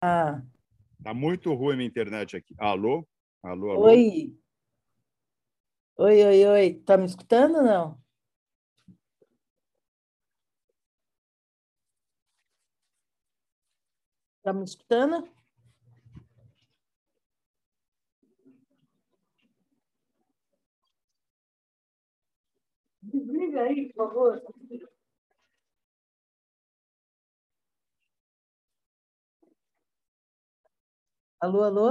Ah. Tá muito ruim minha internet aqui. Alô? Alô, alô? Oi. Oi, oi, oi. Tá me escutando ou não? Tá me escutando? Desliga aí, por favor. Alô, alô?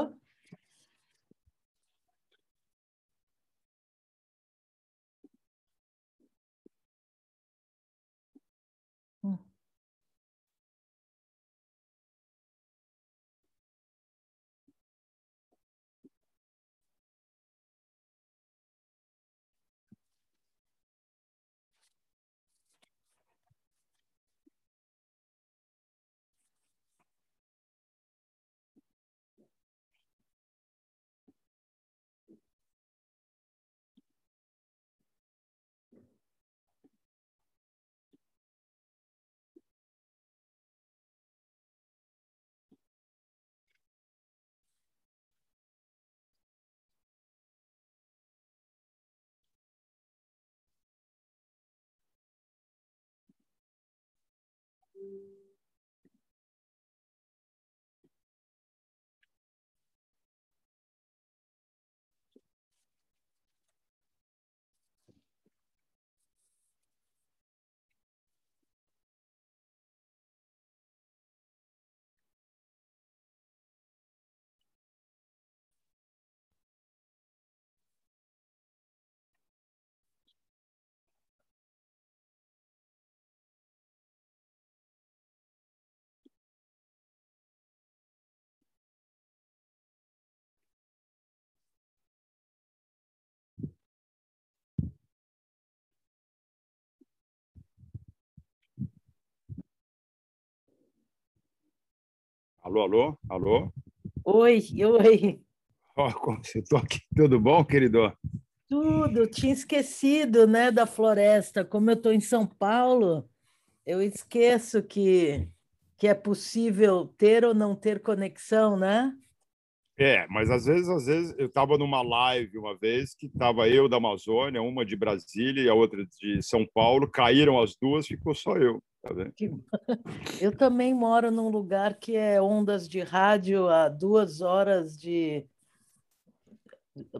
Alô, alô, alô? Oi, oi. Oh, como você está aqui? Tudo bom, querido? Tudo, tinha esquecido, né, da floresta. Como eu estou em São Paulo, eu esqueço que, que é possível ter ou não ter conexão, né? É, mas às vezes, às vezes, eu estava numa live uma vez que estava eu da Amazônia, uma de Brasília e a outra de São Paulo, caíram as duas, ficou só eu. Tá eu também moro num lugar que é ondas de rádio a duas horas de.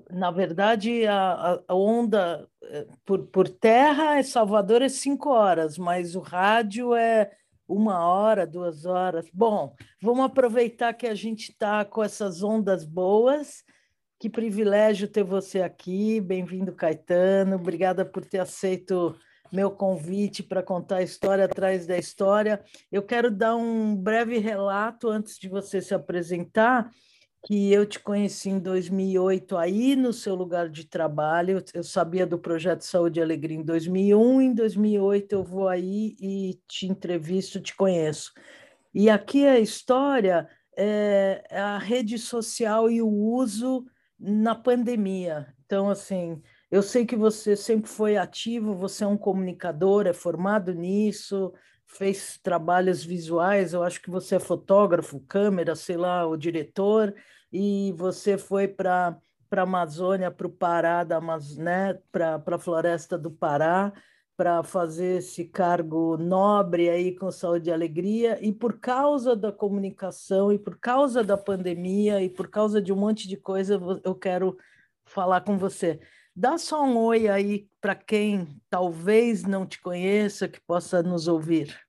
Na verdade, a, a onda eh, por, por terra é Salvador é cinco horas, mas o rádio é uma hora, duas horas. Bom, vamos aproveitar que a gente está com essas ondas boas. Que privilégio ter você aqui. Bem-vindo, Caetano. Obrigada por ter aceito meu convite para contar a história atrás da história. Eu quero dar um breve relato antes de você se apresentar, que eu te conheci em 2008 aí no seu lugar de trabalho. Eu sabia do projeto Saúde e Alegria em 2001, em 2008 eu vou aí e te entrevisto, te conheço. E aqui a história é a rede social e o uso na pandemia. Então, assim, eu sei que você sempre foi ativo, você é um comunicador, é formado nisso, fez trabalhos visuais, eu acho que você é fotógrafo, câmera, sei lá, o diretor, e você foi para a Amazônia, para o Pará, da né, para a Floresta do Pará, para fazer esse cargo nobre aí com saúde e alegria, e por causa da comunicação, e por causa da pandemia, e por causa de um monte de coisa, eu quero falar com você. Dá só um oi aí para quem talvez não te conheça, que possa nos ouvir.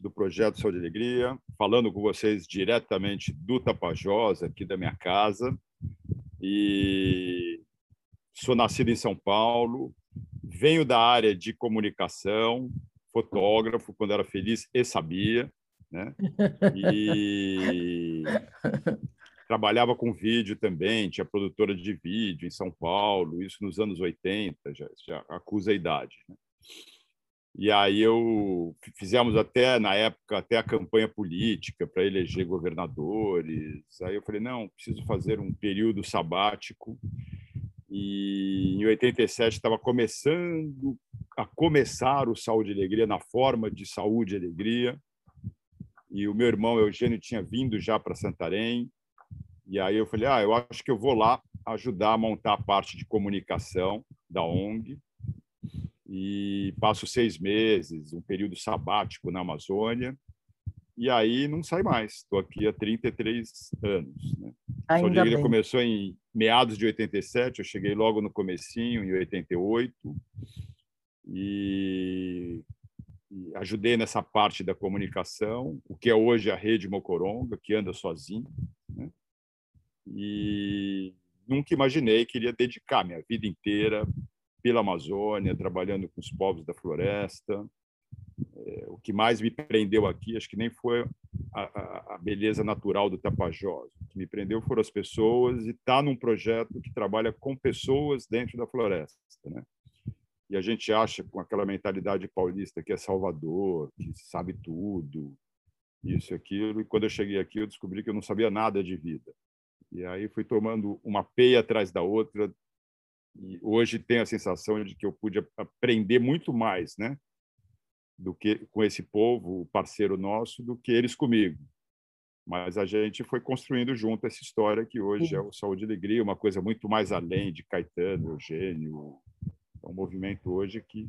Do projeto Saúde e Alegria, falando com vocês diretamente do Tapajós, aqui da minha casa. E sou nascido em São Paulo, venho da área de comunicação, fotógrafo, quando era feliz e sabia, né? E trabalhava com vídeo também, tinha produtora de vídeo em São Paulo, isso nos anos 80, já, já acusa a idade. Né? E aí eu fizemos até na época até a campanha política para eleger governadores. Aí eu falei não, preciso fazer um período sabático. E em 87 estava começando a começar o Saúde e Alegria na forma de Saúde e Alegria. E o meu irmão Eugênio tinha vindo já para Santarém. E aí eu falei, ah, eu acho que eu vou lá ajudar a montar a parte de comunicação da ONG. E passo seis meses, um período sabático na Amazônia. E aí não sai mais. Estou aqui há 33 anos. Né? Ainda bem. começou em meados de 87, eu cheguei logo no comecinho, em 88. E e ajudei nessa parte da comunicação, o que é hoje a rede Mocoronga, que anda sozinho. Né? E nunca imaginei que iria dedicar minha vida inteira pela Amazônia, trabalhando com os povos da floresta. É, o que mais me prendeu aqui, acho que nem foi a, a, a beleza natural do Tapajós. O que me prendeu foram as pessoas e estar tá num projeto que trabalha com pessoas dentro da floresta. Né? e a gente acha com aquela mentalidade paulista que é Salvador, que sabe tudo, isso e aquilo. E quando eu cheguei aqui, eu descobri que eu não sabia nada de vida. E aí fui tomando uma peia atrás da outra. E hoje tenho a sensação de que eu pude aprender muito mais, né? Do que com esse povo, parceiro nosso, do que eles comigo. Mas a gente foi construindo junto essa história que hoje é o Saúde e Alegria, uma coisa muito mais além de Caetano, Eugênio, é um movimento hoje que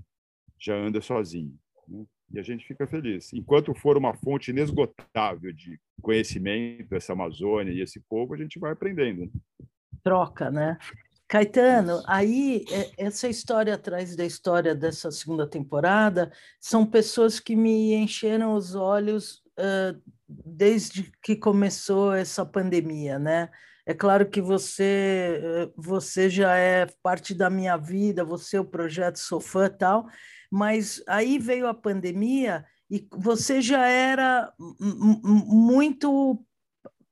já anda sozinho. Né? E a gente fica feliz. Enquanto for uma fonte inesgotável de conhecimento, essa Amazônia e esse povo, a gente vai aprendendo. Né? Troca, né? Caetano, aí é, essa história atrás da história dessa segunda temporada são pessoas que me encheram os olhos uh, desde que começou essa pandemia, né? É claro que você você já é parte da minha vida, você é o projeto sou fã tal, mas aí veio a pandemia e você já era muito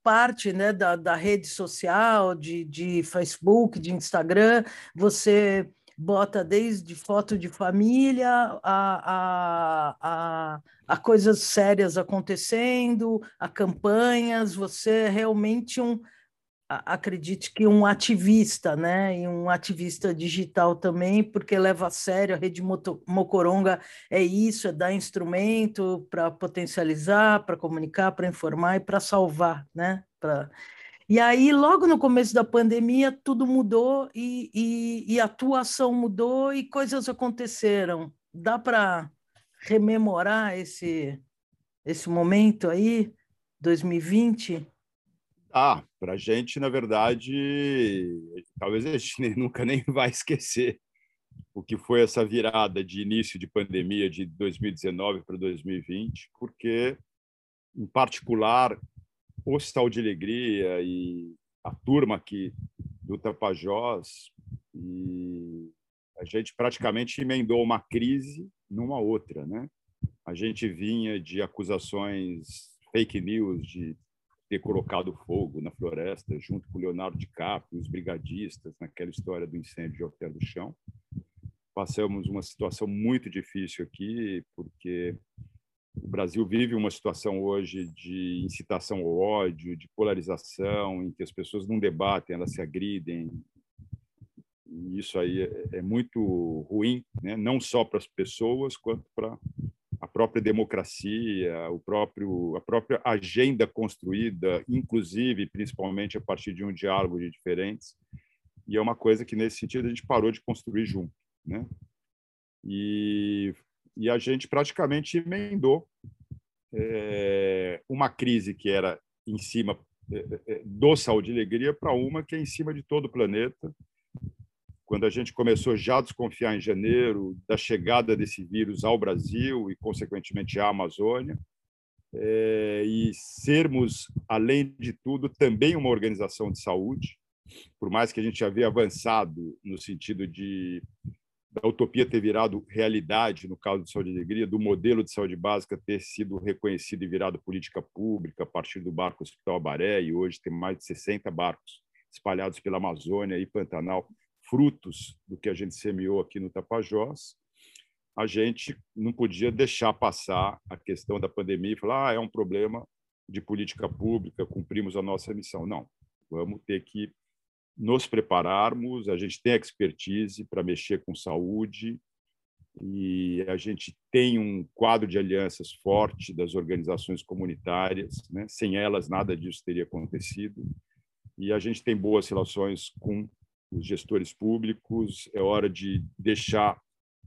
parte né, da, da rede social, de, de Facebook, de Instagram, você bota desde foto de família a, a, a, a, coisas sérias acontecendo, a campanhas, você é realmente um, acredite que um ativista, né, e um ativista digital também, porque leva a sério a rede Mocoronga é isso, é dar instrumento para potencializar, para comunicar, para informar e para salvar, né? Pra... E aí, logo no começo da pandemia, tudo mudou e, e, e a atuação mudou e coisas aconteceram. Dá para rememorar esse, esse momento aí, 2020? Ah, para a gente, na verdade, talvez a gente nunca nem vai esquecer o que foi essa virada de início de pandemia de 2019 para 2020, porque, em particular, o Hospital de Alegria e a turma aqui do Tapajós, e a gente praticamente emendou uma crise numa outra, né? A gente vinha de acusações fake news de ter colocado fogo na floresta junto com Leonardo DiCaprio, os brigadistas, naquela história do incêndio de Hotel do Chão. Passamos uma situação muito difícil aqui, porque o Brasil vive uma situação hoje de incitação ao ódio, de polarização, em que as pessoas não debatem, elas se agridem. E isso aí é, é muito ruim, né? não só para as pessoas, quanto para própria democracia, o próprio, a própria agenda construída, inclusive, principalmente a partir de um diálogo de diferentes. E é uma coisa que, nesse sentido, a gente parou de construir junto. Né? E, e a gente praticamente emendou é, uma crise que era em cima é, do saúde e alegria para uma que é em cima de todo o planeta quando a gente começou já a desconfiar em janeiro da chegada desse vírus ao Brasil e, consequentemente, à Amazônia, é, e sermos, além de tudo, também uma organização de saúde, por mais que a gente já havia avançado no sentido de da utopia ter virado realidade no caso de saúde e alegria, do modelo de saúde básica ter sido reconhecido e virado política pública a partir do barco Hospital Abaré, e hoje tem mais de 60 barcos espalhados pela Amazônia e Pantanal frutos do que a gente semeou aqui no Tapajós, a gente não podia deixar passar a questão da pandemia e falar ah, é um problema de política pública, cumprimos a nossa missão. Não, vamos ter que nos prepararmos, a gente tem expertise para mexer com saúde e a gente tem um quadro de alianças forte das organizações comunitárias, né? sem elas nada disso teria acontecido, e a gente tem boas relações com os gestores públicos, é hora de deixar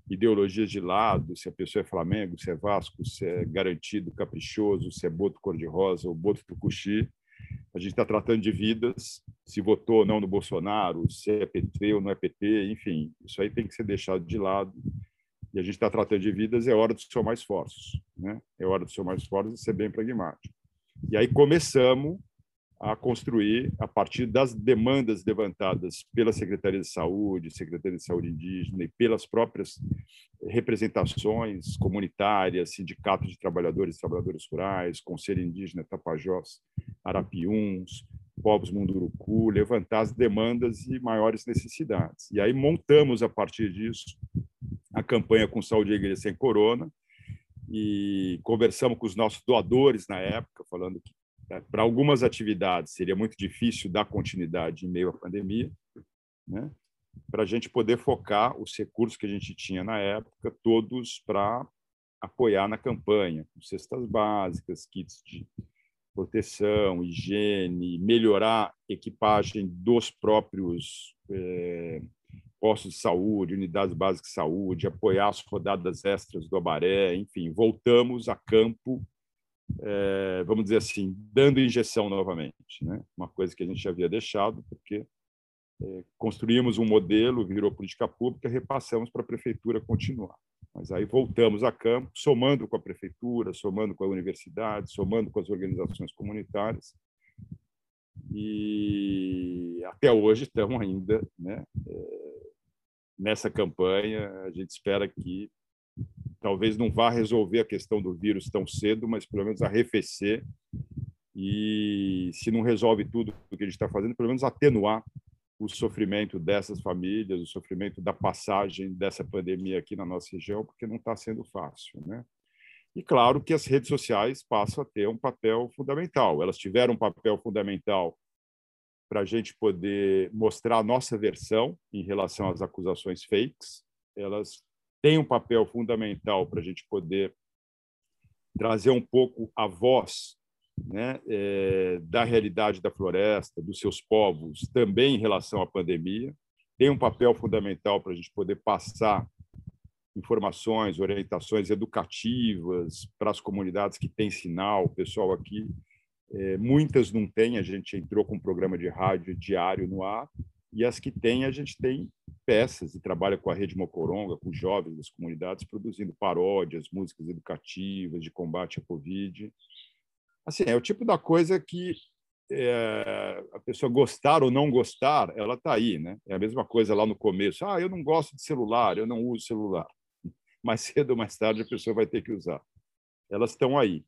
ideologias de lado, se a pessoa é Flamengo, se é Vasco, se é garantido, caprichoso, se é boto cor-de-rosa ou boto tucuxi. A gente está tratando de vidas, se votou ou não no Bolsonaro, se é PT ou não é PT, enfim, isso aí tem que ser deixado de lado. E a gente está tratando de vidas, é hora de somar esforços. Né? É hora de somar esforços e ser bem pragmático. E aí começamos a construir, a partir das demandas levantadas pela Secretaria de Saúde, Secretaria de Saúde Indígena e pelas próprias representações comunitárias, sindicatos de trabalhadores e trabalhadoras rurais, Conselho Indígena Tapajós, Arapiuns, povos Munduruku, levantar as demandas e maiores necessidades. E aí montamos, a partir disso, a campanha com Saúde e Igreja Sem Corona, e conversamos com os nossos doadores na época, falando que para algumas atividades seria muito difícil dar continuidade em meio à pandemia, né? para a gente poder focar os recursos que a gente tinha na época todos para apoiar na campanha, com cestas básicas, kits de proteção, higiene, melhorar equipagem dos próprios é, postos de saúde, unidades básicas de saúde, apoiar as rodadas extras do Abaré, enfim, voltamos a campo é, vamos dizer assim, dando injeção novamente. Né? Uma coisa que a gente havia deixado, porque é, construímos um modelo, virou política pública, repassamos para a prefeitura continuar. Mas aí voltamos a campo, somando com a prefeitura, somando com a universidade, somando com as organizações comunitárias. E até hoje estamos ainda né, é, nessa campanha. A gente espera que talvez não vá resolver a questão do vírus tão cedo, mas pelo menos arrefecer e, se não resolve tudo o que a gente está fazendo, pelo menos atenuar o sofrimento dessas famílias, o sofrimento da passagem dessa pandemia aqui na nossa região, porque não está sendo fácil, né? E claro que as redes sociais passam a ter um papel fundamental. Elas tiveram um papel fundamental para a gente poder mostrar a nossa versão em relação às acusações fakes. Elas tem um papel fundamental para a gente poder trazer um pouco a voz né, é, da realidade da floresta, dos seus povos, também em relação à pandemia. Tem um papel fundamental para a gente poder passar informações, orientações educativas para as comunidades que têm sinal. O pessoal aqui, é, muitas não têm, a gente entrou com um programa de rádio diário no ar, e as que têm, a gente tem peças e trabalha com a Rede Mocoronga, com jovens das comunidades, produzindo paródias, músicas educativas de combate à Covid. Assim, é o tipo da coisa que é, a pessoa gostar ou não gostar, ela está aí, né? É a mesma coisa lá no começo. Ah, eu não gosto de celular, eu não uso celular. Mais cedo ou mais tarde a pessoa vai ter que usar. Elas estão aí.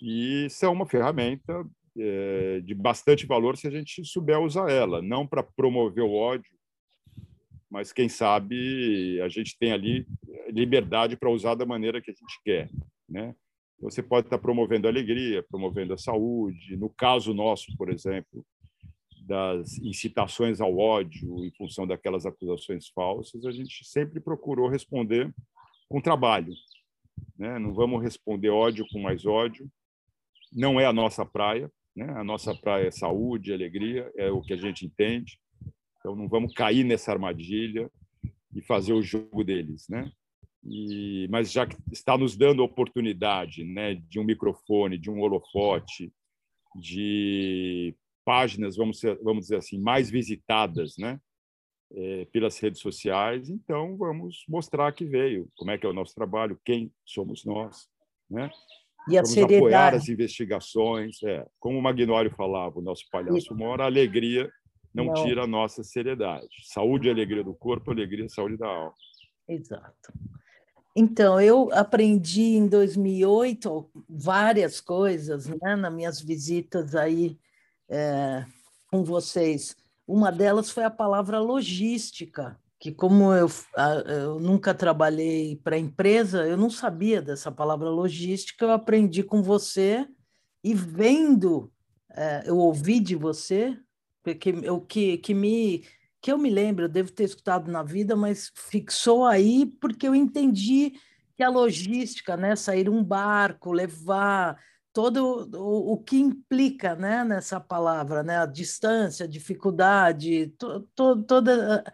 E são uma ferramenta é, de bastante valor se a gente souber usar ela, não para promover o ódio, mas quem sabe a gente tem ali liberdade para usar da maneira que a gente quer, né? Você pode estar promovendo a alegria, promovendo a saúde. No caso nosso, por exemplo, das incitações ao ódio em função daquelas acusações falsas, a gente sempre procurou responder com trabalho. Né? Não vamos responder ódio com mais ódio, não é a nossa praia. Né? A nossa praia é saúde, alegria, é o que a gente entende. Então não vamos cair nessa armadilha e fazer o jogo deles, né? E, mas já que está nos dando a oportunidade, né, de um microfone, de um holofote, de páginas, vamos, ser, vamos dizer assim, mais visitadas, né, é, pelas redes sociais, então vamos mostrar que veio, como é que é o nosso trabalho, quem somos nós, né? E a Vamos seriedade. apoiar as investigações. É, como o Magnório falava, o nosso palhaço mora, a alegria não, não, tira a nossa seriedade. Saúde e alegria do corpo, alegria e saúde da alma. Exato. Então, eu aprendi em 2008 várias coisas, né, nas minhas visitas aí é, com vocês. Uma delas foi a palavra logística que como eu, eu nunca trabalhei para empresa, eu não sabia dessa palavra logística, eu aprendi com você e vendo, é, eu ouvi de você, porque o que, que me que eu me lembro, eu devo ter escutado na vida, mas fixou aí porque eu entendi que a logística, né, sair um barco, levar todo o, o que implica, né, nessa palavra, né, a distância, a dificuldade, to, to, toda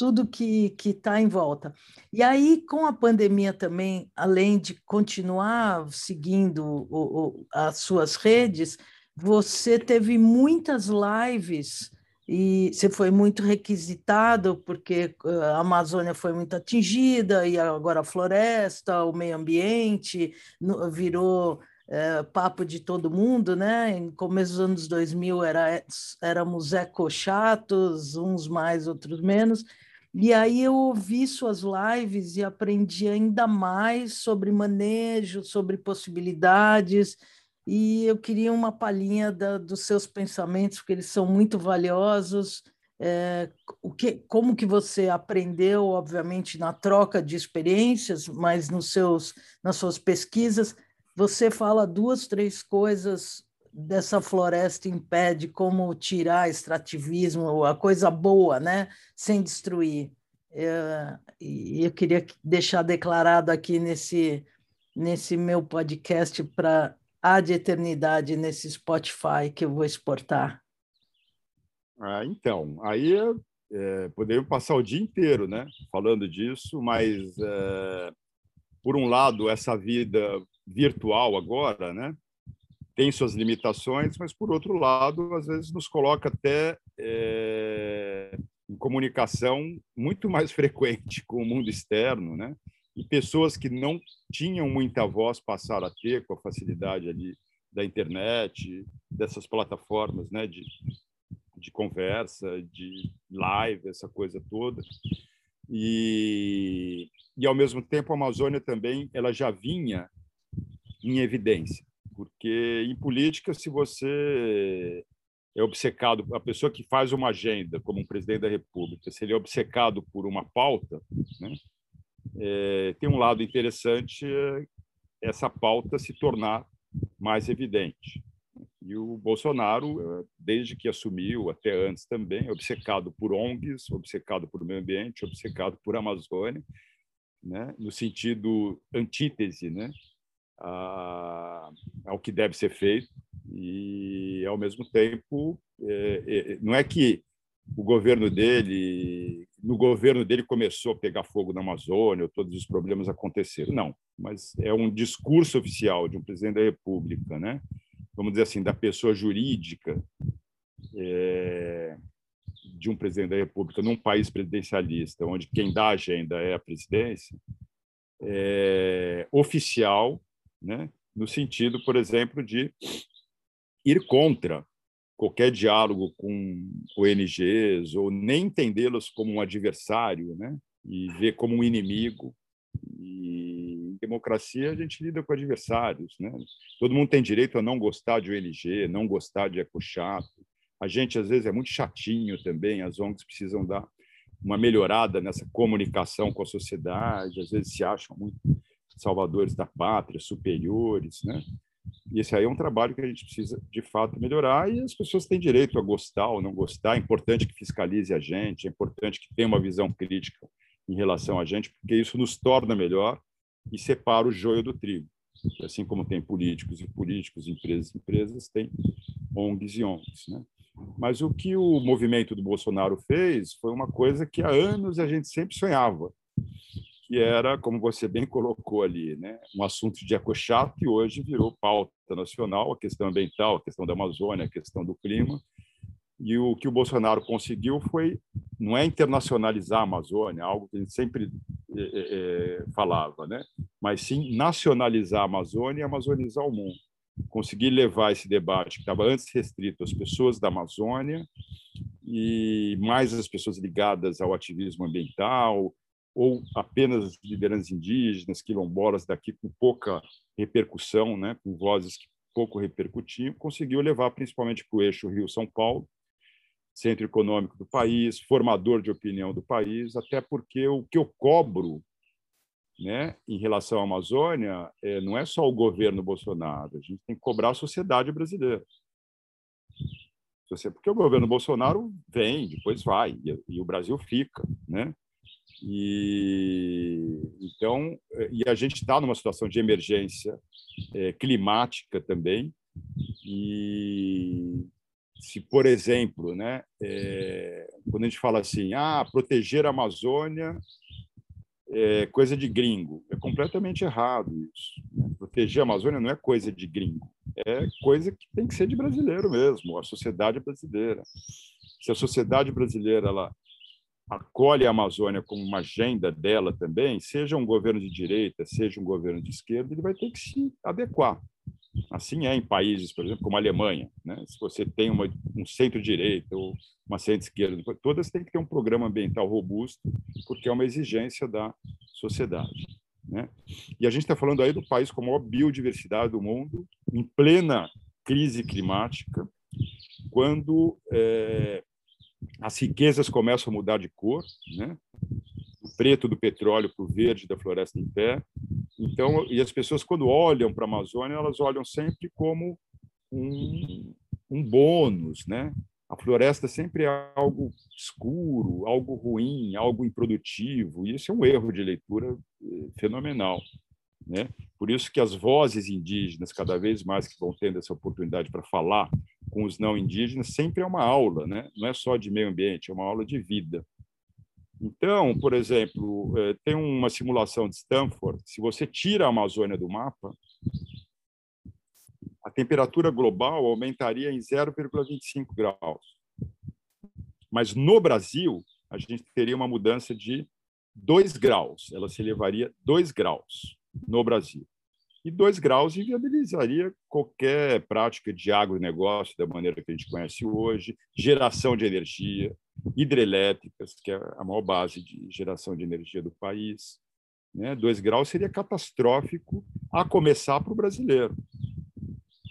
tudo que está em volta. E aí, com a pandemia também, além de continuar seguindo o, o, as suas redes, você teve muitas lives e você foi muito requisitado porque a Amazônia foi muito atingida e agora a floresta, o meio ambiente virou é, papo de todo mundo, né? Em começo dos anos 2000 era, éramos ecochatos, uns mais, outros menos, e aí eu ouvi suas lives e aprendi ainda mais sobre manejo, sobre possibilidades, e eu queria uma palhinha da, dos seus pensamentos, porque eles são muito valiosos. É, o que, como que você aprendeu, obviamente, na troca de experiências, mas nos seus, nas suas pesquisas, você fala duas, três coisas dessa floresta impede como tirar extrativismo, a coisa boa, né? sem destruir. É, e eu queria deixar declarado aqui nesse, nesse meu podcast para a de eternidade nesse Spotify que eu vou exportar. Ah, então, aí é, poderia passar o dia inteiro né, falando disso, mas, é, por um lado, essa vida virtual agora, né, tem suas limitações, mas, por outro lado, às vezes nos coloca até é, em comunicação muito mais frequente com o mundo externo, né? E pessoas que não tinham muita voz passaram a ter com a facilidade ali da internet, dessas plataformas, né? De, de conversa, de live, essa coisa toda. E, e ao mesmo tempo a Amazônia também ela já vinha em evidência porque em política, se você é obcecado, a pessoa que faz uma agenda, como um presidente da República, se ele é obcecado por uma pauta, né, é, tem um lado interessante é essa pauta se tornar mais evidente. E o Bolsonaro, desde que assumiu, até antes também, é obcecado por ONGs, obcecado por meio ambiente, obcecado por Amazônia, né, no sentido antítese, né, ao que deve ser feito e, ao mesmo tempo, é, é, não é que o governo dele, no governo dele começou a pegar fogo na Amazônia, todos os problemas aconteceram. Não, mas é um discurso oficial de um presidente da República, né? Vamos dizer assim, da pessoa jurídica é, de um presidente da República num país presidencialista, onde quem dá a agenda é a presidência, é, oficial né? no sentido, por exemplo, de ir contra qualquer diálogo com ONGs ou nem entendê-los como um adversário, né? E ver como um inimigo. E em democracia a gente lida com adversários, né? Todo mundo tem direito a não gostar de ONG, não gostar de ecochato. A gente às vezes é muito chatinho também, as ONGs precisam dar uma melhorada nessa comunicação com a sociedade, às vezes se acham muito salvadores da pátria, superiores, né? E esse aí é um trabalho que a gente precisa, de fato, melhorar e as pessoas têm direito a gostar ou não gostar. É importante que fiscalize a gente, é importante que tenha uma visão crítica em relação a gente, porque isso nos torna melhor e separa o joio do trigo. Assim como tem políticos e políticos, empresas e empresas, tem ONGs e ONGs. Né? Mas o que o movimento do Bolsonaro fez foi uma coisa que há anos a gente sempre sonhava, que era, como você bem colocou ali, né, um assunto de ecochato que hoje virou pauta nacional, a questão ambiental, a questão da Amazônia, a questão do clima. E o que o Bolsonaro conseguiu foi, não é internacionalizar a Amazônia, algo que a gente sempre é, é, falava, né? mas sim nacionalizar a Amazônia e amazonizar o mundo. Conseguir levar esse debate que estava antes restrito às pessoas da Amazônia e mais as pessoas ligadas ao ativismo ambiental, ou apenas lideranças indígenas, quilombolas daqui com pouca repercussão, né, com vozes que pouco repercutiam, conseguiu levar principalmente para o eixo Rio-São Paulo, centro econômico do país, formador de opinião do país, até porque o que eu cobro né, em relação à Amazônia é, não é só o governo Bolsonaro, a gente tem que cobrar a sociedade brasileira. Porque o governo Bolsonaro vem, depois vai, e, o Brasil fica. Né? E, então, e a gente está numa situação de emergência é, climática também. E se, por exemplo, né, é, quando a gente fala assim, ah, proteger a Amazônia é coisa de gringo, é completamente errado isso. Né? Proteger a Amazônia não é coisa de gringo, é coisa que tem que ser de brasileiro mesmo, a sociedade brasileira. Se a sociedade brasileira ela acolhe a Amazônia como uma agenda dela também, seja um governo de direita, seja um governo de esquerda, ele vai ter que se adequar. Assim é em países, por exemplo, como a Alemanha. Né? Se você tem uma, um centro-direita ou uma centro-esquerda, todas têm que ter um programa ambiental robusto, porque é uma exigência da sociedade. Né? E a gente está falando aí do país com a maior biodiversidade do mundo, em plena crise climática, quando é, as riquezas começam a mudar de cor, né? o preto do petróleo para o verde da floresta em pé. Então, e as pessoas quando olham para a Amazônia, elas olham sempre como um, um bônus, né? A floresta sempre é algo escuro, algo ruim, algo improdutivo, e isso é um erro de leitura eh, fenomenal. Né? Por isso que as vozes indígenas, cada vez mais que vão tendo essa oportunidade para falar com os não indígenas, sempre é uma aula, né? não é só de meio ambiente, é uma aula de vida. Então, por exemplo, eh, tem uma simulação de Stanford, se você tira a Amazônia do mapa, a temperatura global aumentaria em 0,25 graus. Mas no Brasil, a gente teria uma mudança de 2 graus, ela se elevaria 2 graus no Brasil. E 2 graus inviabilizaria qualquer prática de agronegócio da maneira que a gente conhece hoje, geração de energia, hidrelétricas, que é a maior base de geração de energia do país. Né? 2 graus seria catastrófico, a começar para o brasileiro.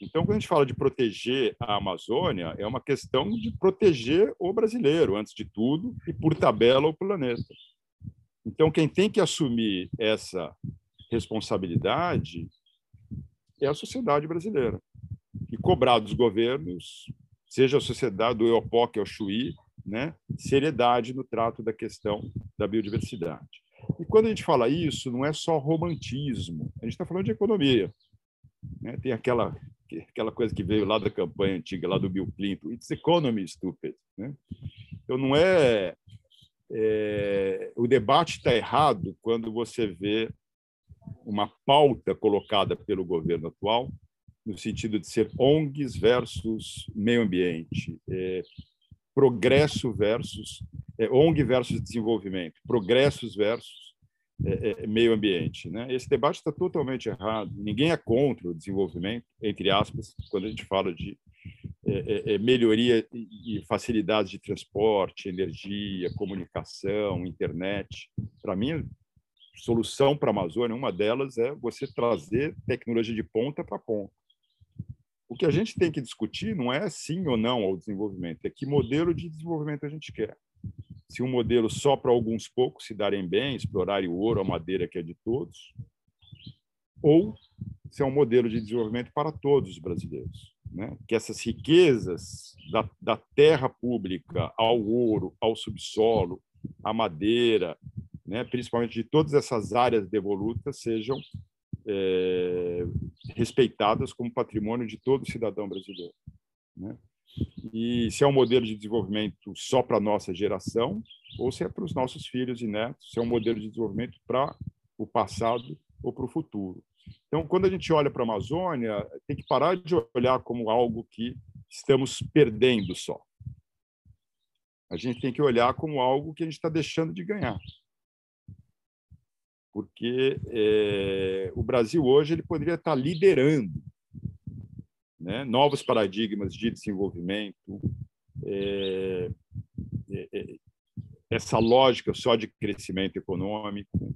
Então, quando a gente fala de proteger a Amazônia, é uma questão de proteger o brasileiro, antes de tudo, e por tabela o planeta. Então, quem tem que assumir essa responsabilidade é a sociedade brasileira. E cobrar dos governos, seja a sociedade do EOPOC ao Chuí, né, seriedade no trato da questão da biodiversidade. E quando a gente fala isso, não é só romantismo, a gente está falando de economia. Né? Tem aquela, aquela coisa que veio lá da campanha antiga, lá do Bill Clinton, it's economy, stupid. Né? Então, não é, é o debate está errado quando você vê uma pauta colocada pelo governo atual, no sentido de ser ONGs versus meio ambiente, é, progresso versus é, ONG versus desenvolvimento, progressos versus é, é, meio ambiente. Né? Esse debate está totalmente errado. Ninguém é contra o desenvolvimento, entre aspas, quando a gente fala de é, é, melhoria e facilidades de transporte, energia, comunicação, internet. Para mim, solução para a Amazônia, uma delas é você trazer tecnologia de ponta para ponta. O que a gente tem que discutir não é sim ou não ao desenvolvimento, é que modelo de desenvolvimento a gente quer. Se um modelo só para alguns poucos se darem bem, explorarem o ouro, a madeira que é de todos, ou se é um modelo de desenvolvimento para todos os brasileiros. Né? Que essas riquezas da, da terra pública ao ouro, ao subsolo, à madeira, né, principalmente de todas essas áreas devolutas, sejam é, respeitadas como patrimônio de todo cidadão brasileiro. Né? E se é um modelo de desenvolvimento só para a nossa geração, ou se é para os nossos filhos e netos, se é um modelo de desenvolvimento para o passado ou para o futuro. Então, quando a gente olha para a Amazônia, tem que parar de olhar como algo que estamos perdendo só. A gente tem que olhar como algo que a gente está deixando de ganhar porque é, o Brasil hoje ele poderia estar liderando né, novos paradigmas de desenvolvimento, é, é, essa lógica só de crescimento econômico,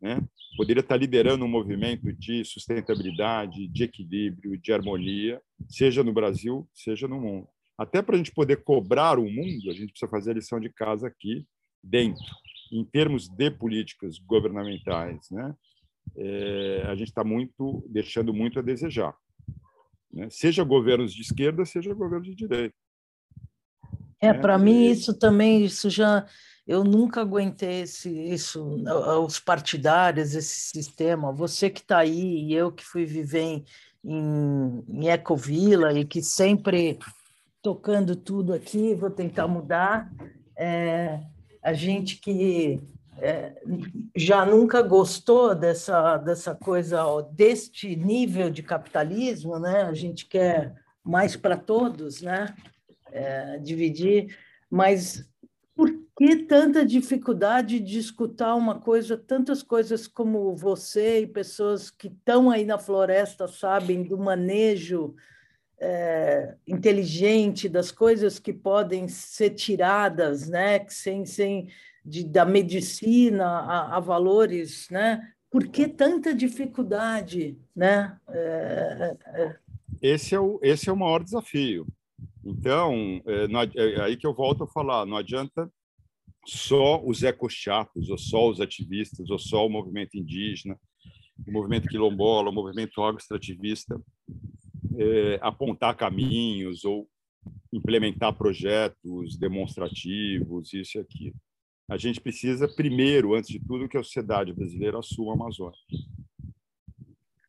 né, poderia estar liderando um movimento de sustentabilidade, de equilíbrio, de harmonia, seja no Brasil, seja no mundo. Até para a gente poder cobrar o mundo, a gente precisa fazer a lição de casa aqui dentro em termos de políticas governamentais, né, é, a gente está muito deixando muito a desejar, né? seja governos de esquerda, seja governos de direita. É, né? para mim isso também, isso já eu nunca aguentei esse, isso, os partidários, esse sistema. Você que está aí e eu que fui viver em, em, em Ecovila e que sempre tocando tudo aqui, vou tentar mudar. É, a gente que é, já nunca gostou dessa, dessa coisa, deste nível de capitalismo, né? A gente quer mais para todos, né? É, dividir, mas por que tanta dificuldade de escutar uma coisa, tantas coisas como você e pessoas que estão aí na floresta sabem do manejo é, inteligente das coisas que podem ser tiradas, né? Sem, sem de, da medicina a, a, valores, né? Por que tanta dificuldade, né? É, é, é. esse é o esse é o maior desafio. Então, é, é aí que eu volto a falar, não adianta só os ecochatos, ou só os ativistas, ou só o movimento indígena, o movimento quilombola, o movimento agroextrativista é, apontar caminhos ou implementar projetos demonstrativos, isso e aquilo. A gente precisa, primeiro, antes de tudo, que a sociedade brasileira assuma a Amazônia.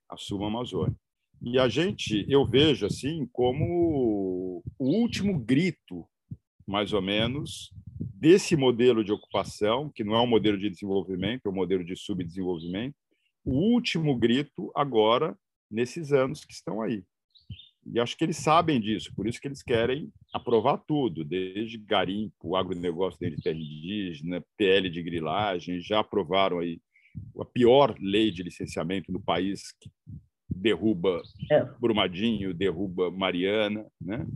Assuma a Amazônia. E a gente, eu vejo assim, como o último grito, mais ou menos, desse modelo de ocupação, que não é um modelo de desenvolvimento, é um modelo de subdesenvolvimento, o último grito agora, nesses anos que estão aí. E acho que eles sabem disso, por isso que eles querem aprovar tudo, desde garimpo, agronegócio dentro de terra indígena, PL de grilagem, já aprovaram aí a pior lei de licenciamento do país, que derruba é. Brumadinho, derruba Mariana, né?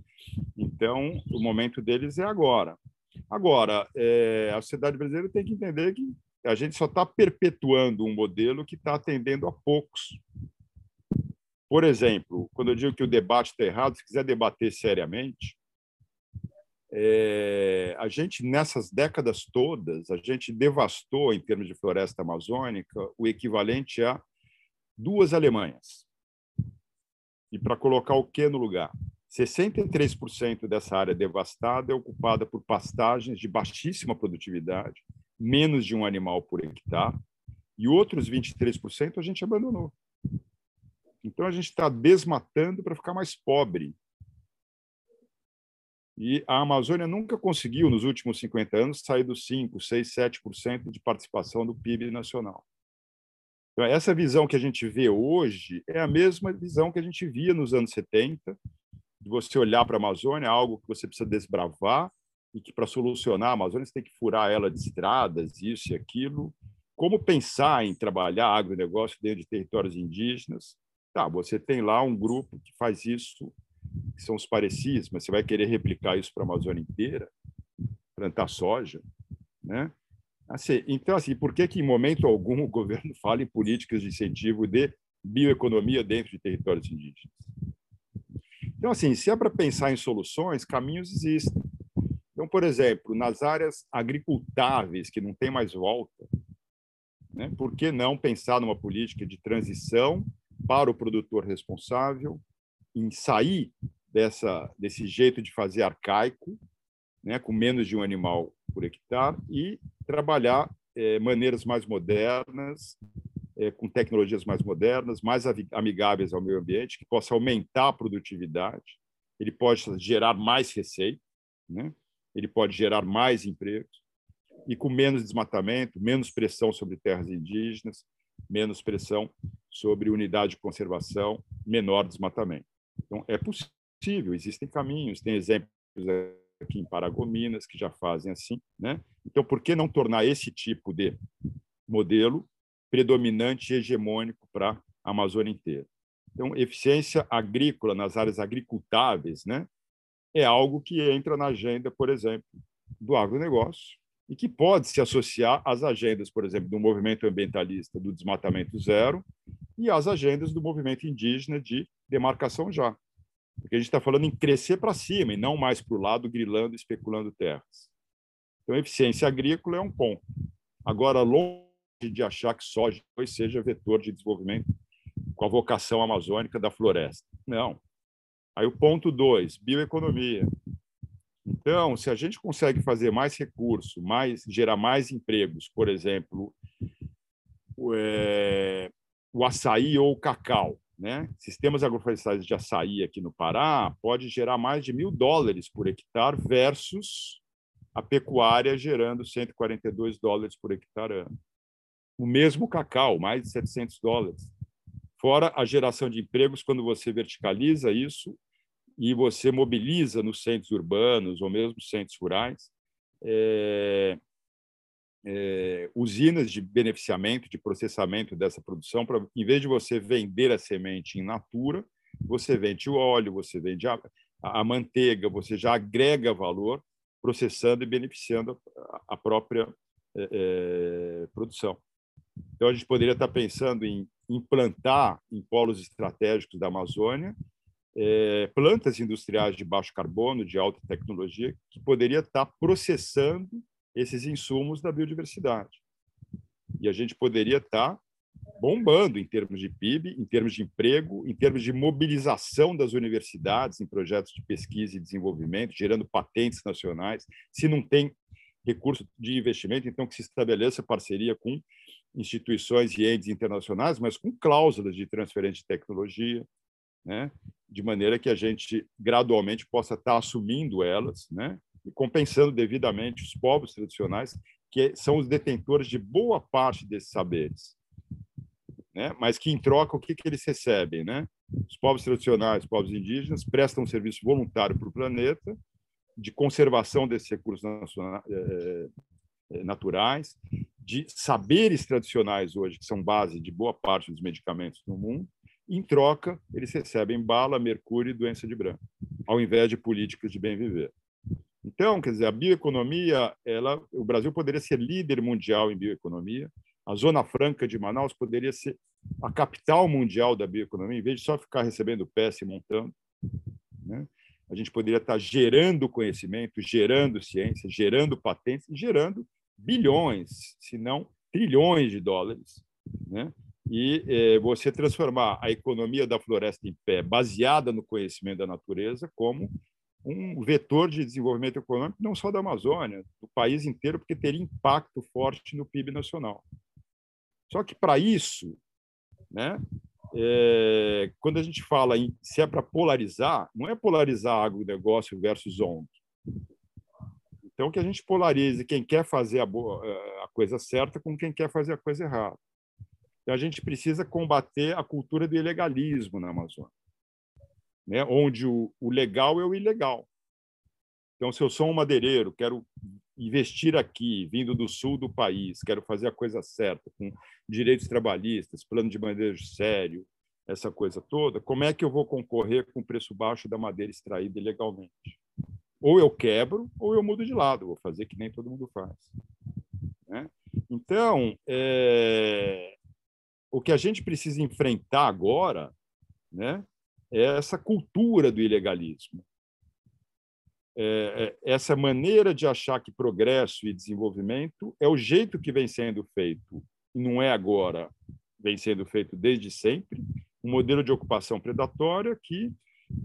Então, o momento deles é agora. Agora, é, a sociedade brasileira tem que entender que a gente só está perpetuando um modelo que está atendendo a poucos. Por exemplo, quando eu digo que o debate está errado, se quiser debater seriamente, é, a gente, nessas décadas todas, a gente devastou, em termos de floresta amazônica, o equivalente a duas Alemanhas. E para colocar o que no lugar? 63% dessa área devastada é ocupada por pastagens de baixíssima produtividade, menos de um animal por hectare, e outros 23% a gente abandonou. Então a gente está desmatando para ficar mais pobre. E a Amazônia nunca conseguiu, nos últimos 50 anos, sair dos 5, 6, 7% de participação do PIB nacional. Então, essa visão que a gente vê hoje é a mesma visão que a gente via nos anos 70, de você olhar para a Amazônia, algo que você precisa desbravar, e que para solucionar a Amazônia você tem que furar ela de estradas, isso e aquilo. Como pensar em trabalhar agronegócio dentro de territórios indígenas? Tá, você tem lá um grupo que faz isso, que são os parecidos, mas você vai querer replicar isso para a Amazônia inteira, plantar soja, né? Assim, então, assim, por que, que em momento algum o governo fala em políticas de incentivo de bioeconomia dentro de territórios indígenas? Então, assim, se é para pensar em soluções, caminhos existem. Então, por exemplo, nas áreas agricultáveis, que não tem mais volta, né, por que não pensar numa política de transição para o produtor responsável em sair dessa desse jeito de fazer arcaico, né, com menos de um animal por hectare e trabalhar é, maneiras mais modernas, é, com tecnologias mais modernas, mais amigáveis ao meio ambiente, que possa aumentar a produtividade. Ele pode gerar mais receita, né? ele pode gerar mais empregos e com menos desmatamento, menos pressão sobre terras indígenas, menos pressão sobre unidade de conservação, menor desmatamento. Então, é possível, existem caminhos, tem exemplos aqui em Paragominas que já fazem assim. Né? Então, por que não tornar esse tipo de modelo predominante e hegemônico para a Amazônia inteira? Então, eficiência agrícola nas áreas agricultáveis né, é algo que entra na agenda, por exemplo, do agronegócio, e que pode se associar às agendas, por exemplo, do movimento ambientalista do desmatamento zero e às agendas do movimento indígena de demarcação já. Porque a gente está falando em crescer para cima e não mais para o lado, grilando especulando terras. Então, eficiência agrícola é um ponto. Agora, longe de achar que soja seja vetor de desenvolvimento com a vocação amazônica da floresta. Não. Aí o ponto dois, bioeconomia. Então, se a gente consegue fazer mais recurso, mais gerar mais empregos, por exemplo, é, o açaí ou o cacau, né? Sistemas agroflorestais de açaí aqui no Pará pode gerar mais de mil dólares por hectare versus a pecuária gerando 142 dólares por hectare ano. O mesmo cacau, mais de 700 dólares. Fora a geração de empregos quando você verticaliza isso e você mobiliza nos centros urbanos ou mesmo centros rurais é, é, usinas de beneficiamento, de processamento dessa produção, para em vez de você vender a semente em natura, você vende o óleo, você vende a, a manteiga, você já agrega valor processando e beneficiando a, a própria é, produção. Então, a gente poderia estar pensando em implantar em polos estratégicos da Amazônia é, plantas industriais de baixo carbono, de alta tecnologia, que poderia estar processando esses insumos da biodiversidade. E a gente poderia estar bombando em termos de PIB, em termos de emprego, em termos de mobilização das universidades em projetos de pesquisa e desenvolvimento, gerando patentes nacionais. Se não tem recurso de investimento, então que se estabeleça parceria com instituições e entes internacionais, mas com cláusulas de transferência de tecnologia, né? de maneira que a gente gradualmente possa estar assumindo elas né? E compensando devidamente os povos tradicionais, que são os detentores de boa parte desses saberes. Né? Mas que, em troca, o que, que eles recebem? Né? Os povos tradicionais, os povos indígenas, prestam um serviço voluntário para o planeta, de conservação desses recursos eh, eh, naturais, de saberes tradicionais hoje, que são base de boa parte dos medicamentos no mundo, em troca, eles recebem bala, mercúrio e doença de branco, ao invés de políticas de bem viver. Então, quer dizer, a bioeconomia, ela, o Brasil poderia ser líder mundial em bioeconomia, a Zona Franca de Manaus poderia ser a capital mundial da bioeconomia, em vez de só ficar recebendo peça e montando. Né? A gente poderia estar gerando conhecimento, gerando ciência, gerando patentes, gerando bilhões, se não trilhões de dólares, né? e eh, você transformar a economia da floresta em pé, baseada no conhecimento da natureza, como um vetor de desenvolvimento econômico não só da Amazônia, do país inteiro, porque teria impacto forte no PIB nacional. Só que para isso, né, é, quando a gente fala em se é para polarizar, não é polarizar agronegócio versus ONG. Então, que a gente polarize quem quer fazer a, boa, a coisa certa com quem quer fazer a coisa errada. Então, a gente precisa combater a cultura do ilegalismo na Amazônia, né? onde o, o legal é o ilegal. Então, se eu sou um madeireiro, quero investir aqui, vindo do sul do país, quero fazer a coisa certa, com direitos trabalhistas, plano de manejo sério, essa coisa toda, como é que eu vou concorrer com o preço baixo da madeira extraída ilegalmente? Ou eu quebro, ou eu mudo de lado, vou fazer que nem todo mundo faz. Né? Então, é, o que a gente precisa enfrentar agora né, é essa cultura do ilegalismo. É, é, essa maneira de achar que progresso e desenvolvimento é o jeito que vem sendo feito, não é agora, vem sendo feito desde sempre, um modelo de ocupação predatória que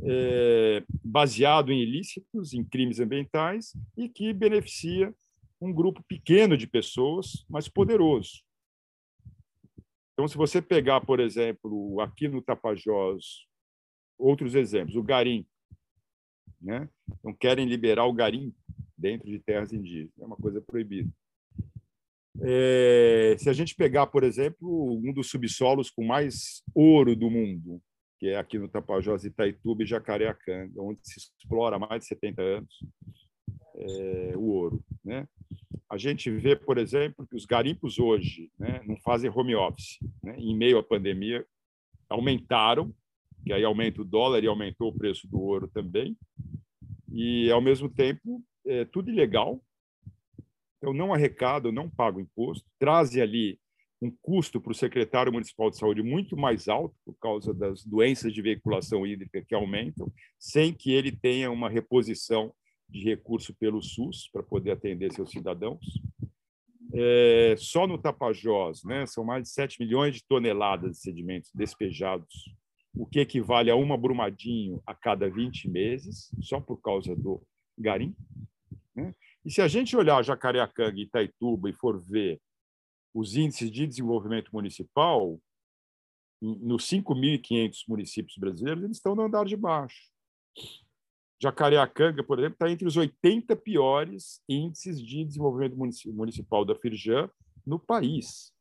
é baseado em ilícitos, em crimes ambientais e que beneficia um grupo pequeno de pessoas, mas poderoso. Então, se você pegar, por exemplo, aqui no Tapajós, outros exemplos, o garim, né? Então, querem liberar o garim dentro de terras indígenas, é uma coisa proibida. É, se a gente pegar, por exemplo, um dos subsolos com mais ouro do mundo, que é aqui no Tapajós, Itaituba e Jacareacanga, onde se explora há mais de 70 anos é, o ouro. Né? a gente vê, por exemplo, que os garimpos hoje né, não fazem home office. Né? Em meio à pandemia, aumentaram, que aí aumenta o dólar e aumentou o preço do ouro também. E, ao mesmo tempo, é tudo ilegal. Então, não arrecado, não pago imposto, trazem ali um custo para o secretário municipal de saúde muito mais alto por causa das doenças de veiculação hídrica que aumentam, sem que ele tenha uma reposição de recurso pelo SUS para poder atender seus cidadãos. É, só no Tapajós, né, são mais de 7 milhões de toneladas de sedimentos despejados, o que equivale a uma Brumadinho a cada 20 meses, só por causa do garim. Né? E se a gente olhar Jacareacanga e Itaituba e for ver os índices de desenvolvimento municipal, nos 5.500 municípios brasileiros, eles estão no andar de baixo. Jacareacanga, por exemplo, está entre os 80 piores índices de desenvolvimento municipal da Firjan no país.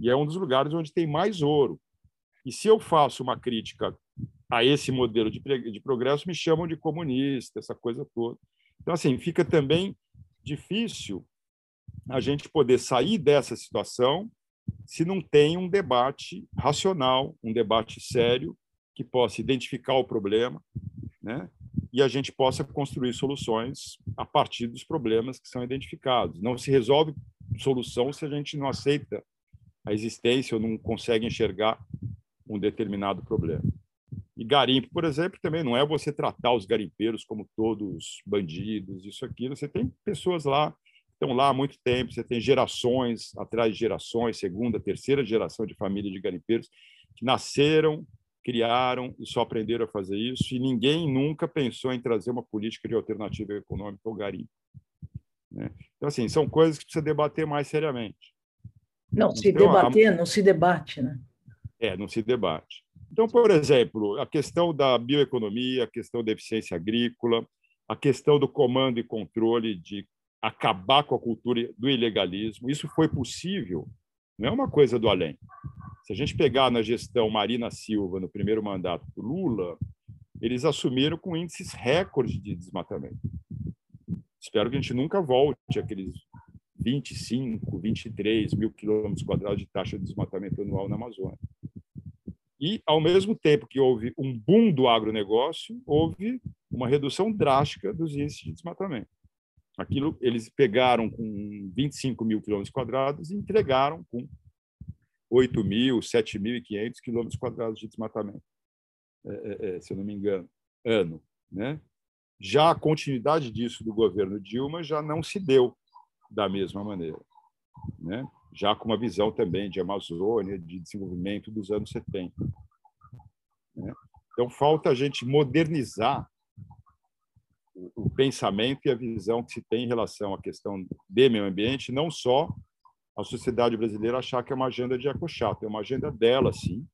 E é um dos lugares onde tem mais ouro. E se eu faço uma crítica a esse modelo de, de progresso, me chamam de comunista, essa coisa toda. Então, assim, fica também difícil a gente poder sair dessa situação se não tem um debate racional, um debate sério, que possa identificar o problema, né? e a gente possa construir soluções a partir dos problemas que são identificados. Não se resolve solução se a gente não aceita a existência ou não consegue enxergar um determinado problema. E garimpo, por exemplo, também não é você tratar os garimpeiros como todos bandidos, isso aqui. Você tem pessoas lá estão lá há muito tempo, você tem gerações atrás de gerações, segunda, terceira geração de família de garimpeiros que nasceram, criaram e só aprenderam a fazer isso, e ninguém nunca pensou em trazer uma política de alternativa econômica ao garimpo. Né? Então, assim, são coisas que precisa debater mais seriamente. Não, se então, debater, a... não se debate, né? É, não se debate. Então, por exemplo, a questão da bioeconomia, a questão da eficiência agrícola, a questão do comando e controle de acabar com a cultura do ilegalismo. Isso foi possível, não é uma coisa do além. Se a gente pegar na gestão Marina Silva, no primeiro mandato do Lula, eles assumiram com índices recordes de desmatamento. Espero que a gente nunca volte àqueles 25, 23 mil quilômetros quadrados de taxa de desmatamento anual na Amazônia. E, ao mesmo tempo que houve um boom do agronegócio, houve uma redução drástica dos índices de desmatamento. Aquilo eles pegaram com 25 mil quilômetros quadrados e entregaram com 8 mil, 7.500 quilômetros quadrados de desmatamento, é, é, é, se eu não me engano, ano. Né? Já a continuidade disso do governo Dilma já não se deu da mesma maneira, né? Já com uma visão também de Amazônia, de desenvolvimento dos anos 70. Né? Então, falta a gente modernizar o pensamento e a visão que se tem em relação à questão de meio ambiente, não só a sociedade brasileira achar que é uma agenda de ecochato, é uma agenda dela, sim.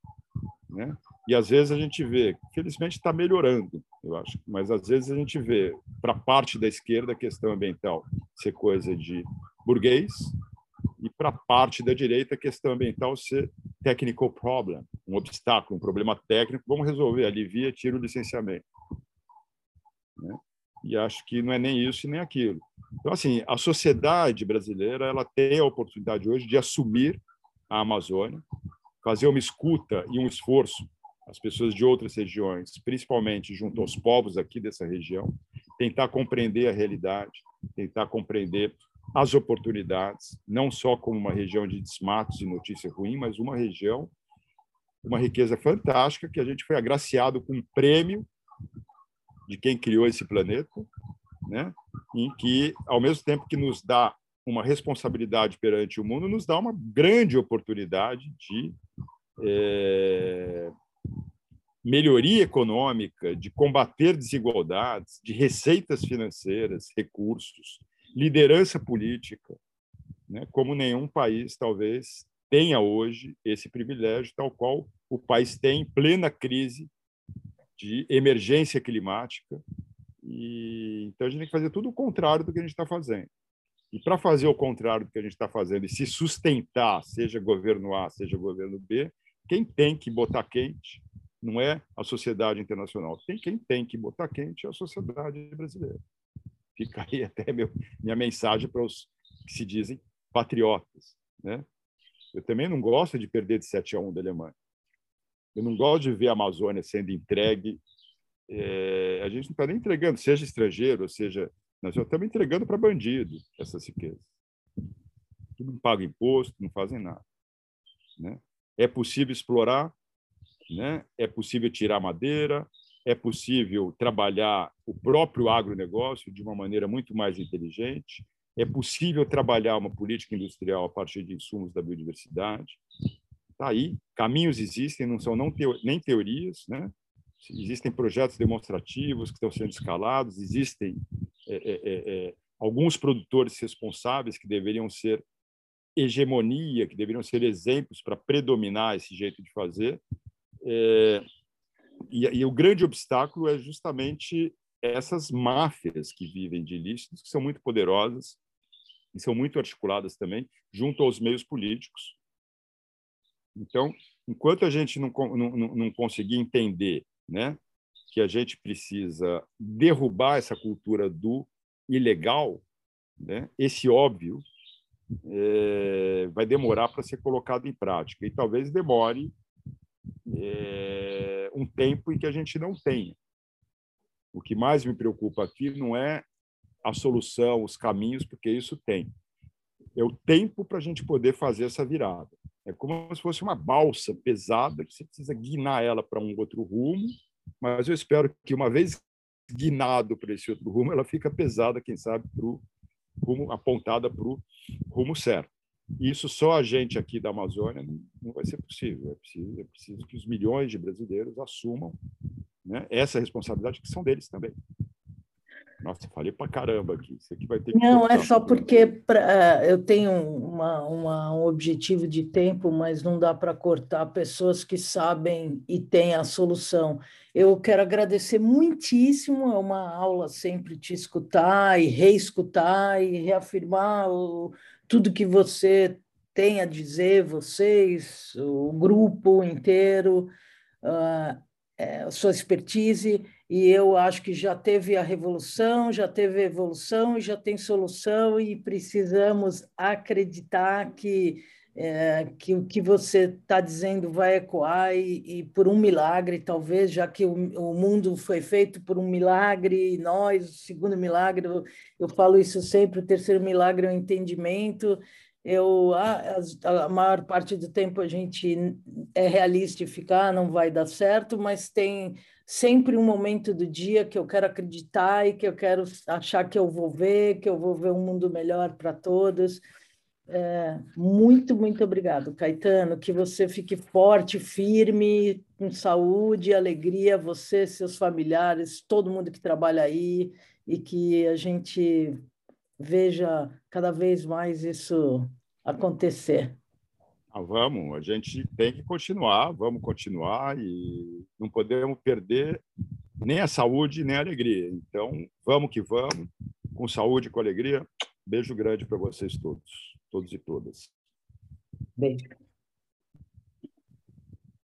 Né? E às vezes a gente vê, felizmente está melhorando, eu acho, mas às vezes a gente vê, para parte da esquerda, a questão ambiental ser coisa de burguês, e para parte da direita, a questão ambiental ser technical problem, um obstáculo, um problema técnico, vamos resolver, alivia, tira o licenciamento. Né? e acho que não é nem isso nem aquilo. Então, assim, a sociedade brasileira ela tem a oportunidade hoje de assumir a Amazônia, fazer uma escuta e um esforço às pessoas de outras regiões, principalmente junto aos povos aqui dessa região, tentar compreender a realidade, tentar compreender as oportunidades, não só como uma região de desmatos e notícia ruim, mas uma região, uma riqueza fantástica que a gente foi agraciado com um prêmio de quem criou esse planeta, né? em que, ao mesmo tempo que nos dá uma responsabilidade perante o mundo, nos dá uma grande oportunidade de é, melhoria econômica, de combater desigualdades, de receitas financeiras, recursos, liderança política, né? como nenhum país talvez tenha hoje esse privilégio, tal qual o país tem em plena crise de emergência climática. E, então, a gente tem que fazer tudo o contrário do que a gente está fazendo. E para fazer o contrário do que a gente está fazendo e se sustentar, seja governo A, seja governo B, quem tem que botar quente não é a sociedade internacional. Quem tem que botar quente é a sociedade brasileira. Fica aí até meu, minha mensagem para os que se dizem patriotas. Né? Eu também não gosto de perder de 7 a 1 da Alemanha. Eu não gosto de ver a Amazônia sendo entregue. É, a gente não está nem entregando, seja estrangeiro, ou seja, nós estamos entregando para bandido essas riquezas. Que não pagam imposto, não fazem nada. Né? É possível explorar, né? é possível tirar madeira, é possível trabalhar o próprio agronegócio de uma maneira muito mais inteligente, é possível trabalhar uma política industrial a partir de insumos da biodiversidade, Está aí, caminhos existem, não são não teo, nem teorias, né? Existem projetos demonstrativos que estão sendo escalados, existem é, é, é, é alguns produtores responsáveis que deveriam ser hegemonia, que deveriam ser exemplos para predominar esse jeito de fazer. E, e, o grande obstáculo é justamente essas máfias que vivem de ilícitos, que são muito poderosas e são muito articuladas também junto aos meios políticos. Então, enquanto a gente não, não, não conseguir entender né, que a gente precisa derrubar essa cultura do ilegal, né, esse óbvio é, vai demorar para ser colocado em prática e talvez demore é, um tempo em que a gente não tenha. O que mais me preocupa aqui não é a solução, os caminhos, porque isso tem. É o tempo para a gente poder fazer essa virada. É como se fosse uma balsa pesada que você precisa guinar ela para um outro rumo, mas eu espero que uma vez guinado para esse outro rumo, ela fica pesada, quem sabe, para o rumo apontada para o rumo certo. Isso só a gente aqui da Amazônia não vai ser possível. É preciso, é preciso que os milhões de brasileiros assumam né, essa responsabilidade que são deles também. Nossa, falei para caramba aqui. Isso aqui vai ter que Não, é só porque pra, eu tenho uma, uma, um objetivo de tempo, mas não dá para cortar pessoas que sabem e têm a solução. Eu quero agradecer muitíssimo, é uma aula sempre te escutar e reescutar e reafirmar o, tudo que você tem a dizer, vocês, o grupo inteiro, uh, é, a sua expertise e eu acho que já teve a revolução, já teve a evolução já tem solução, e precisamos acreditar que, é, que o que você está dizendo vai ecoar, e, e, por um milagre, talvez, já que o, o, mundo foi feito por um milagre, e nós, o segundo milagre, eu, eu falo isso sempre: o terceiro milagre é o entendimento. Eu, a, a maior parte do tempo a gente é realista e ficar, ah, não vai dar certo, mas tem sempre um momento do dia que eu quero acreditar e que eu quero achar que eu vou ver, que eu vou ver um mundo melhor para todos. É, muito, muito obrigado, Caetano. Que você fique forte, firme, com saúde, alegria, você, seus familiares, todo mundo que trabalha aí, e que a gente veja cada vez mais isso acontecer. Ah, vamos, a gente tem que continuar, vamos continuar e não podemos perder nem a saúde nem a alegria. Então, vamos que vamos, com saúde com alegria. Beijo grande para vocês todos, todos e todas. Beijo.